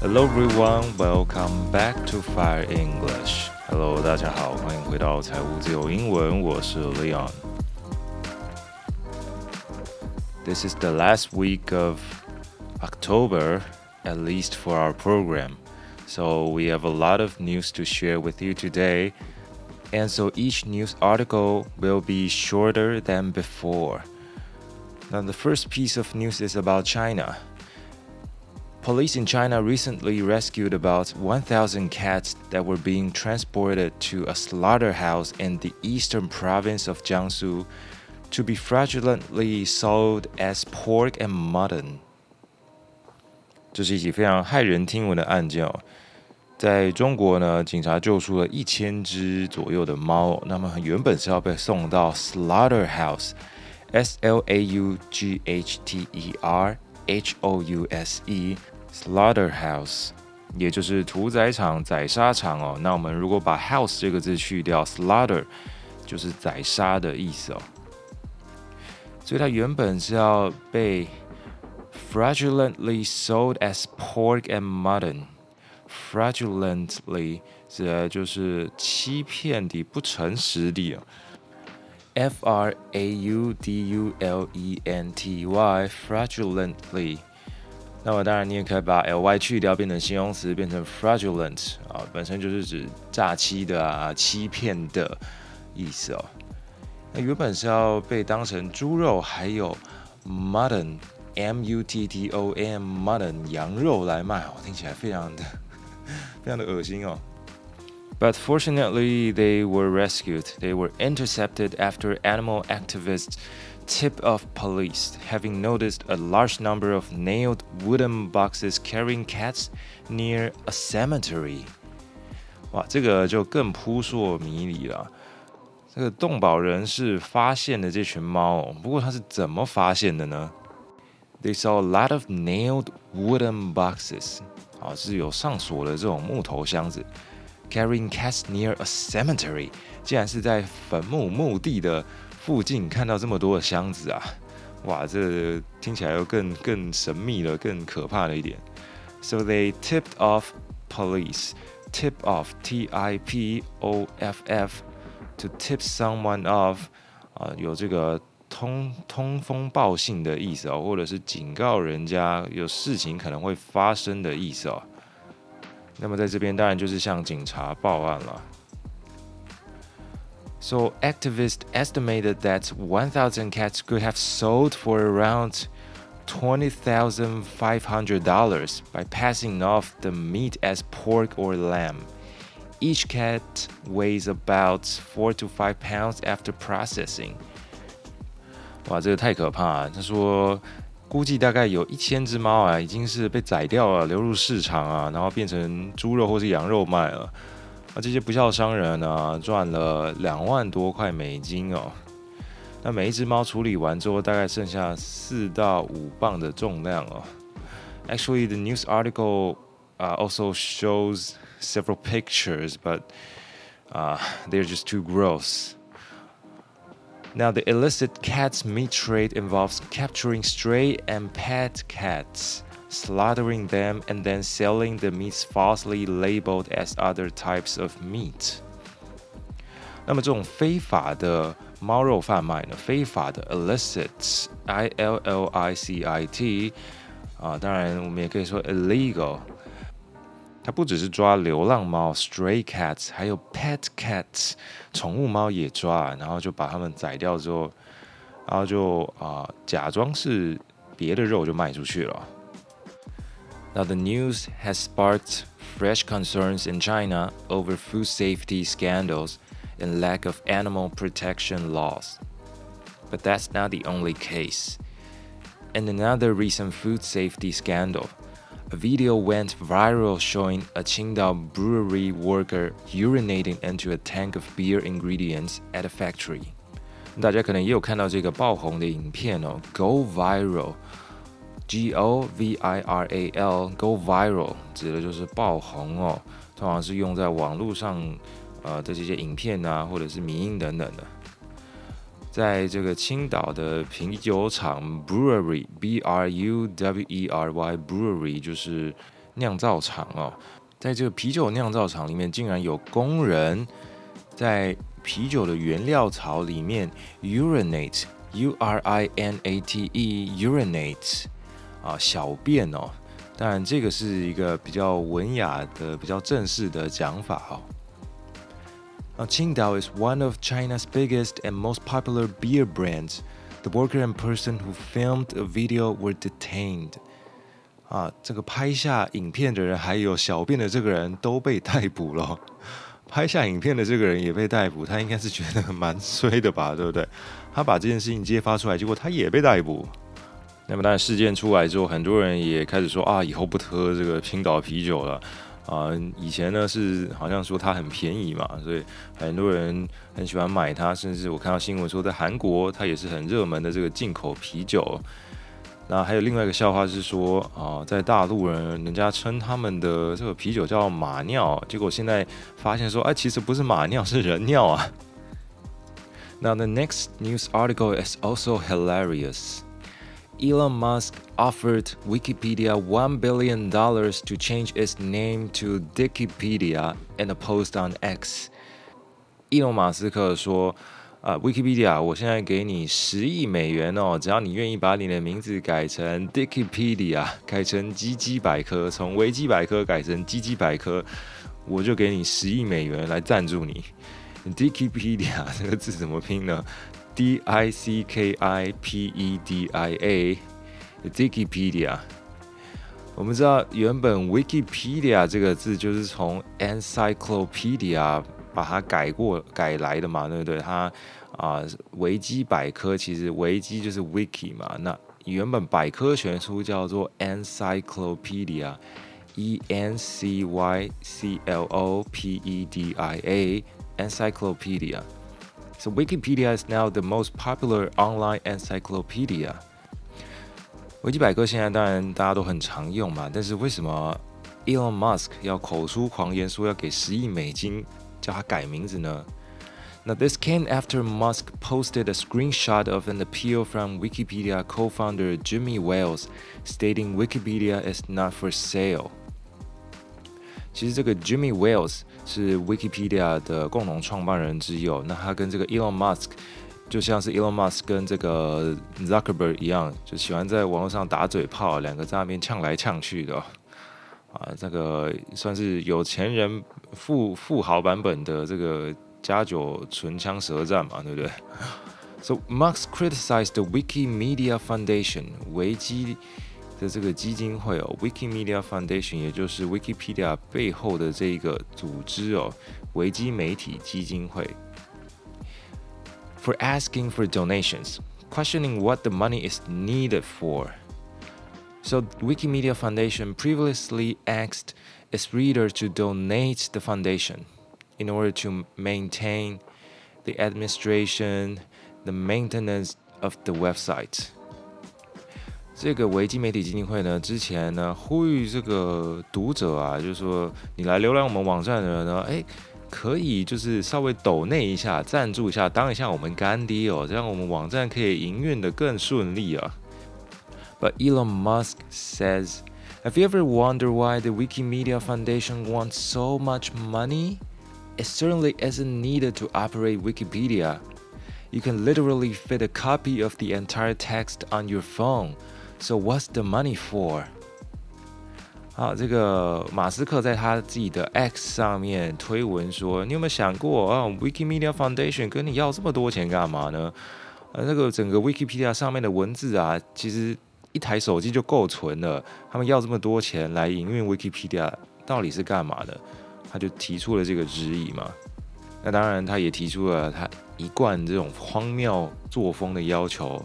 Hello everyone, welcome back to Fire English. Hello，大家好，欢迎回到财务自由英文，我是 Leon。This is the last week of October, at least for our program. So we have a lot of news to share with you today. And so each news article will be shorter than before. Now, the first piece of news is about China. Police in China recently rescued about 1,000 cats that were being transported to a slaughterhouse in the eastern province of Jiangsu to be fraudulently sold as pork and mutton. 这是一起非常骇人听闻的案件哦。在中国呢，警察救出了一千只左右的猫，那么原本是要被送到 slaughterhouse，S L A U G H T E R H O U S E slaughterhouse，也就是屠宰场、宰杀场哦。那我们如果把 house 这个字去掉，slaughter 就是宰杀的意思哦。所以它原本是要被 fraudulently sold as pork and mutton。fraudulently 指的就是欺骗的、不诚实的。F R A U D U L E N T Y fraudulently。那么当然，你也可以把 l y 去掉，变成形容词，变成 fraudulent 啊，本身就是指诈欺的啊、欺骗的意思哦。那原本是要被当成猪肉，还有 mutton M U T T O N mutton 羊肉来卖哦，听起来非常的非常的恶心哦。But fortunately, they were rescued. They were intercepted after animal activists tip of police, having noticed a large number of nailed wooden boxes carrying cats near a cemetery. 哇，这个就更扑朔迷离了。这个动保人士发现了这群猫，不过他是怎么发现的呢？They saw a lot of nailed wooden boxes，啊，是有上锁的这种木头箱子。Carrying cats near a cemetery，竟然是在坟墓墓地的 附近看到这么多的箱子啊！哇，这听起来又更更神秘了，更可怕了一点。So they tipped off police. Tip off, T-I-P-O-F-F, to tip someone off，啊，有这个通通风报信的意思哦，或者是警告人家有事情可能会发生的意思哦。那么在这边当然就是向警察报案了。So activists estimated that 1,000 cats could have sold for around $20,500 by passing off the meat as pork or lamb. Each cat weighs about 4 to 5 pounds after processing. 哇，这个太可怕了！他说估计大概有一千只猫啊，已经是被宰掉了，流入市场啊，然后变成猪肉或是羊肉卖了。 那这些不孝商人呢，赚了两万多块美金哦。那每一只猫处理完之后，大概剩下四到五磅的重量哦。Actually, the news article uh, also shows several pictures, but uh, they're just too gross. Now, the illicit cat's meat trade involves capturing stray and pet cats, slaughtering them, and then selling the meats falsely labeled as other types of meat. 那么这种非法的猫肉贩卖呢？非法的 illicit，I L L I C I T，啊，当然我们也可以说 illegal。它不只是抓流浪猫 （stray cats），还有 pet cats，宠物猫也抓，然后就把它们宰掉之后，然后就啊、假装是别的肉就卖出去了。Now the news has sparked fresh concerns in China over food safety scandals and lack of animal protection laws. But that's not the only case. In another recent food safety scandal, a video went viral showing a Qingdao brewery worker urinating into a tank of beer ingredients at a factory. 大家可能也有看到这个爆红的影片哦，Go G o v i r a l go viral 指的就是爆红哦，通常是用在网络上呃的这些影片啊，或者是迷音等等的。在这个青岛的啤酒厂 brewery b r u w e r y brewery 就是酿造厂哦，在这个啤酒酿造厂里面，竟然有工人在啤酒的原料槽里面 urinate，u r i n a t e，urinate。啊，小便哦。当然，这个是一个比较文雅的、比较正式的讲法哦。Now, Qingdao is one of China's biggest and most popular beer brands. The worker and person who filmed a video were detained. 啊，这个拍下影片的人还有小便的这个人都被逮捕了。拍下影片的这个人也被逮捕，他应该是觉得蛮衰的吧，对不对？他把这件事情揭发出来，结果他也被逮捕。那么，当然事件出来之后，很多人也开始说啊，以后不喝这个青岛啤酒了啊。以前呢是好像说它很便宜嘛，所以很多人很喜欢买它，甚至我看到新闻说，在韩国它也是很热门的这个进口啤酒。那还有另外一个笑话是说啊，在大陆人人家称他们的这个啤酒叫马尿，结果现在发现说，哎，其实不是马尿，是人尿啊。Now the next news article is also hilarious. Elon Musk offered Wikipedia $1 billion to change its name to Dikipedia in a post on X. 伊隆马斯克说：“啊，Wikipedia，我现在给你十亿美元哦，只要你愿意把你的名字改成 Dikipedia，改成基基百科，从维基百科改成基基百科，我就给你十亿美元来赞助你。Dikipedia 这个字怎么拼呢？” D I C K I P E D I A，Wikipedia。我们知道原本 Wikipedia 这个字就是从 Encyclopedia 把它改过改来的嘛，对不对？它啊，维基百科其实维基就是 Wiki 嘛，那原本百科全书叫做 Encyclopedia，E N C Y C L O P E D I A，Encyclopedia。So Wikipedia is now the most popular online encyclopedia. 维基百科现在当然大家都很常用嘛，但是为什么 Elon Musk 要口出狂言说要给十亿美金叫他改名字呢？Now this came after Musk posted a screenshot of an appeal from Wikipedia co-founder Jimmy Wales stating Wikipedia is not for sale. 其实这个 Jimmy Wales 是 Wikipedia 的共同创办人之一哦。那他跟这个 Elon Musk 就像是 Elon Musk 跟这个 Zuckerberg 一样，就喜欢在网络上打嘴炮，两个在那边呛来呛去的。啊，这个算是有钱人富富豪版本的这个加九唇枪舌战嘛，对不对？So Musk criticized the Wikimedia Foundation 维基。的这个基金会哦，Wikimedia Foundation，也就是 Wikipedia 背后的这个组织哦，维基媒体基金会，for asking for donations, questioning what the money is needed for. So Wikimedia Foundation previously asked its readers to donate the foundation in order to maintain the administration, the maintenance of the website. 这个维基媒体基金会呢，之前呢呼吁这个读者啊，就是说你来浏览我们网站的人呢，哎，可以就是稍微抖内一下，赞助一下，当一下我们干爹哦，这样我们网站可以营运的更顺利啊。But Elon Musk says, Have you ever wondered why the Wikimedia Foundation wants so much money? It certainly isn't needed to operate Wikipedia. You can literally fit a copy of the entire text on your phone. So what's the money for？好，这个马斯克在他自己的 X 上面推文说：“你有没有想过啊，Wikimedia Foundation 跟你要这么多钱干嘛呢？呃，那个整个 Wikipedia 上面的文字啊，其实一台手机就够存了。他们要这么多钱来营运 Wikipedia，到底是干嘛的？”他就提出了这个质疑嘛。那当然，他也提出了他一贯这种荒谬作风的要求。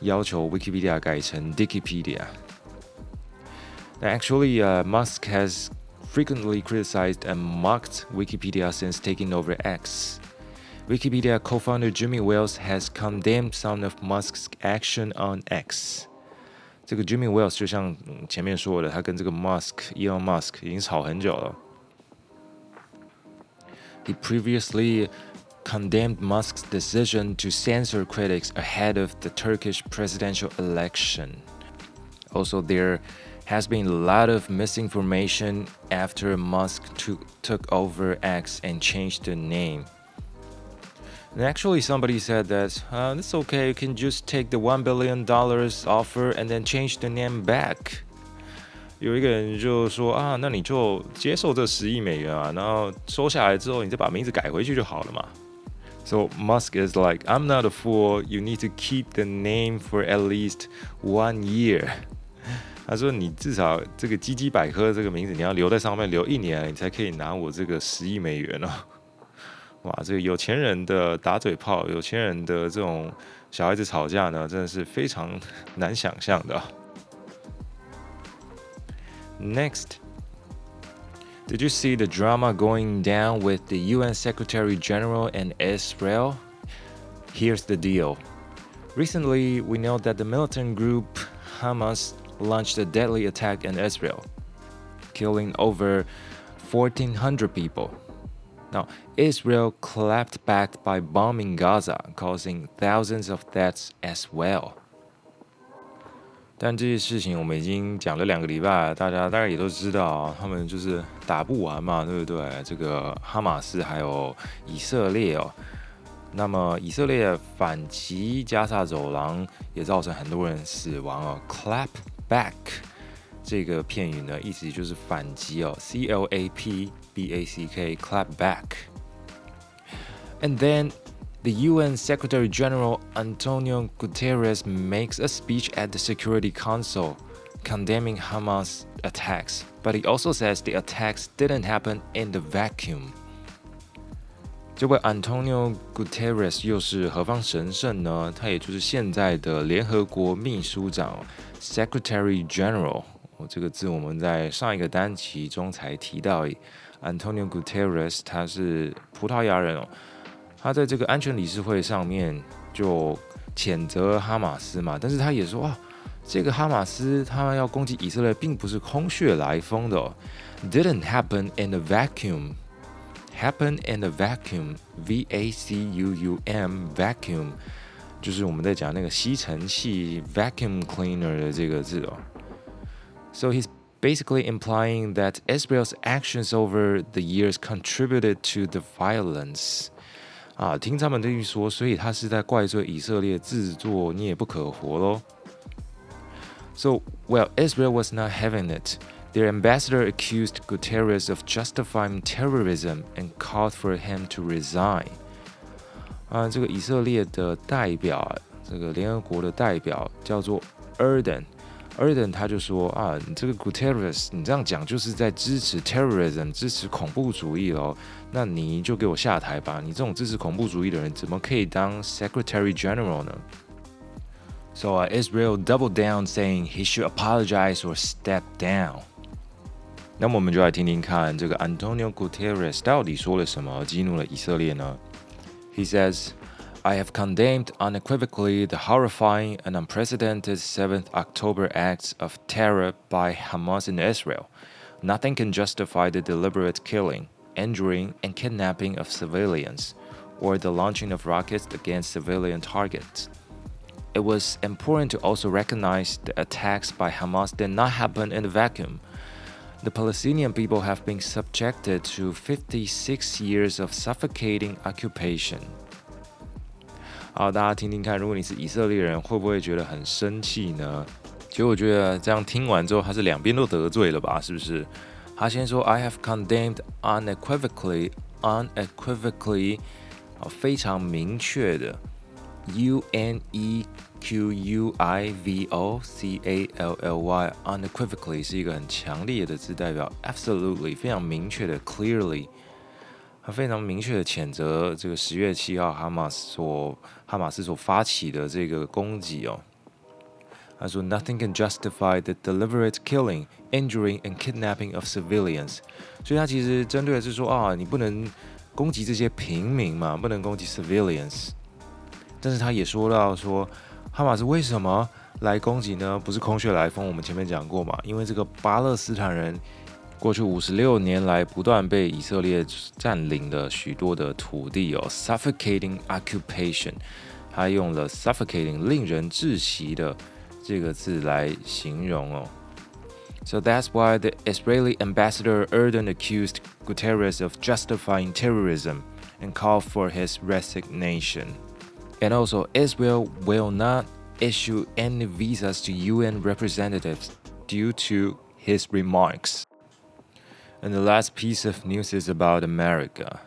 要求 Wikipedia 改成 Dikipedia。Actually, uh, Musk has frequently criticized and mocked Wikipedia since taking over X. Wikipedia co-founder Jimmy Wales has condemned some of Musk's action on X. 这个 Jimmy Wales 就像前面说的，他跟这个 Musk Elon Musk 已经吵很久了。He previously condemned Musk's decision to censor critics ahead of the Turkish presidential election. Also, there has been a lot of misinformation after Musk took, took over X and changed the name. And actually, somebody said that uh, it's okay, you can just take the $1 billion offer and then change the name back. 有一个人就说啊，那你就接受这十亿美元啊，然后收下来之后，你再把名字改回去就好了嘛。 So Musk is like, I'm not a fool. You need to keep the name for at least one year. 他说：“你至少这个基基百科这个名字，你要留在上面留一年，你才可以拿我这个十亿美元哦。哇，这个有钱人的打嘴炮，有钱人的这种小孩子吵架呢，真的是非常难想象的。Next, did you see the drama going down with the UN Secretary General and Israel? Here's the deal. Recently, we know that the militant group Hamas launched a deadly attack in Israel, killing over 1,400 people. Now, Israel clapped back by bombing Gaza, causing thousands of deaths as well. 但这些事情我们已经讲了两个礼拜，大家大概也都知道，他们就是打不完嘛，对不对？这个哈马斯还有以色列哦，那么以色列反击加沙走廊也造成很多人死亡哦。Clap back 这个片语呢，意思就是反击哦，C L A P B A C K，clap back。And then the UN Secretary General Antonio Guterres makes a speech at the Security Council condemning Hamas attacks, but he also says the attacks didn't happen in the vacuum. 这位 Antonio Guterres 又是何方神圣呢？他也就是现在的联合国秘书长 Secretary General。哦，这个字我们在上一个单集中才提到。Antonio Guterres 他是葡萄牙人哦， 他在这个安全理事会上面就谴责哈马斯嘛，但是他也说啊，这个哈马斯他要攻击以色列并不是空穴来风的、哦、，didn't happen in a vacuum。happen in a vacuum, V A C U U M vacuum，就是我们在讲那个吸尘器 vacuum cleaner 的这个字哦。So he's basically implying that Israel's actions over the years contributed to the violence. 啊，听他们这一说，所以他是在怪罪以色列自作孽不可活喽。So, well, Israel was not having it. Their ambassador accused Guterres of justifying terrorism and called for him to resign. 啊，这个以色列的代表，这个联合国的代表叫做 Erdan。Erdan, 他就说啊，你这个 Guterres，你这样讲就是在支持 terrorism，支持恐怖主义喽。那你就给我下台吧！你这种支持恐怖主义的人，怎么可以当 Secretary General 呢？So uh, Israel doubled down, saying he should apologize or step down. 那么我们就来听听看这个 Antonio Guterres 到底说了什么，激怒了以色列呢？He says. I have condemned unequivocally the horrifying and unprecedented 7th October acts of terror by Hamas in Israel. Nothing can justify the deliberate killing, injuring, and kidnapping of civilians, or the launching of rockets against civilian targets. It was important to also recognize the attacks by Hamas did not happen in a vacuum. The Palestinian people have been subjected to 56 years of suffocating occupation. 好，大家听听看，如果你是以色列人，会不会觉得很生气呢？其实我觉得这样听完之后，他是两边都得罪了吧？是不是？他先说 I have condemned unequivocally, unequivocally，啊，非常明确的，U N E。Q U I V O C A L L Y unequivocally 是一个很强烈的字，代表 absolutely 非常明确的 clearly，他非常明确的谴责这个十月七号哈马斯所哈马斯所发起的这个攻击哦。他说，Nothing can justify the deliberate killing, injuring and kidnapping of civilians。所以他其实针对的是说啊，你不能攻击这些平民嘛，不能攻击 civilians。但是他也说到说。哈马斯为什么来攻击呢？不是空穴来风。我们前面讲过嘛，因为这个巴勒斯坦人过去五十六年来不断被以色列占领了许多的土地哦，suffocating occupation，他用了 suffocating 令人窒息的这个字来形容哦。 So that's why the Israeli ambassador Erdogan accused Guterres of justifying terrorism and called for his resignation. And also, Israel will not issue any visas to UN representatives due to his remarks. And the last piece of news is about America.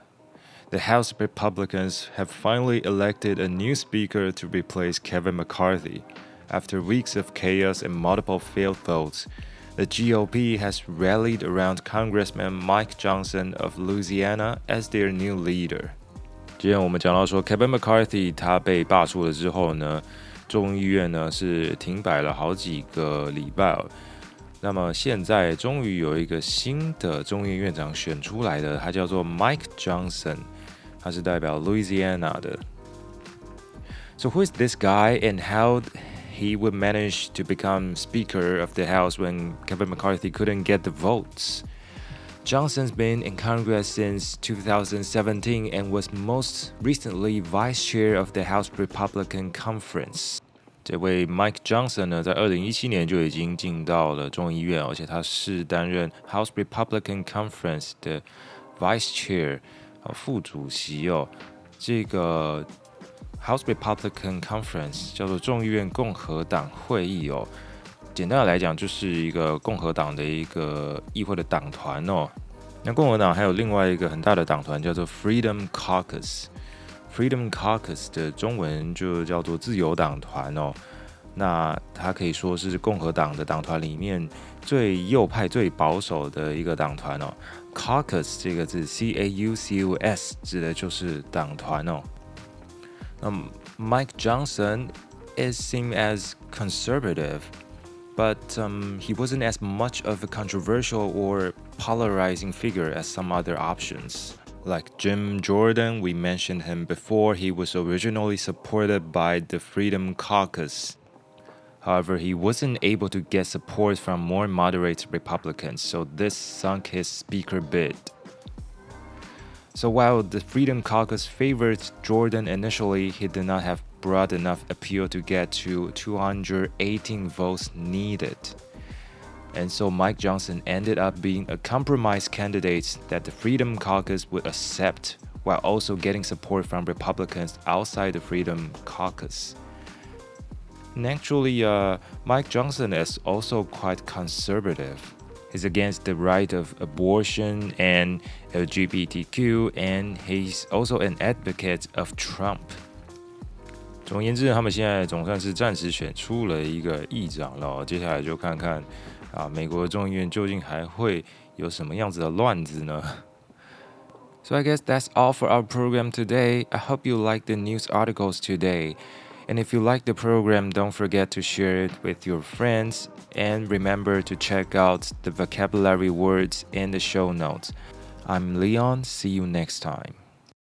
The House Republicans have finally elected a new speaker to replace Kevin McCarthy. After weeks of chaos and multiple failed votes, the GOP has rallied around Congressman Mike Johnson of Louisiana as their new leader. 之前我们讲到说，Kevin McCarthy 他被罢黜了之后呢，众议院呢是停摆了好几个礼拜。 那么现在终于有一个新的众议院长选出来的，他叫做 Mike Johnson，他是代表 Louisiana 的。So who is this guy and how he would manage to become Speaker of the House when Kevin McCarthy couldn't get the votes. Johnson's been in Congress since 2017 and was most recently Vice Chair of the House Republican Conference. 这位 Mike Johnson 呢，在二零一七年就已经进到了众议院，而且他是担任 House Republican Conference 的 Vice Chair 啊副主席哦。这个 House Republican Conference 叫做众议院共和党会议哦，简单的来讲就是一个共和党的一个议会的党团哦。那共和党还有另外一个很大的党团叫做 Freedom Caucus。Freedom Caucus 的中文就叫做自由党团哦。那它可以说是共和党的党团里面最右派、最保守的一个党团哦。Caucus 这个字，C A U C U S 指的就是党团哦。那 Mike Johnson is seen as conservative, but um, he wasn't as much of a controversial or polarizing figure as some other options. Like Jim Jordan, we mentioned him before, he was originally supported by the Freedom Caucus. However, he wasn't able to get support from more moderate Republicans, so this sunk his speaker bid. So while the Freedom Caucus favored Jordan initially, he did not have broad enough appeal to get to 218 votes needed And so Mike Johnson ended up being a compromise candidate that the Freedom Caucus would accept while also getting support from Republicans outside the Freedom Caucus. And actually, uh, Mike Johnson is also quite conservative is against the right of abortion and LGBTQ, and he's also an advocate of Trump. 总而言之，他们现在总算是暂时选出了一个议长了。接下来就看看 啊，美国众议院究竟还会有什么样子的乱子呢？So I guess that's all for our program today. I hope you like the news articles today. And if you like the program, don't forget to share it with your friends and remember to check out the vocabulary words in the show notes. I'm Leon. See you next time.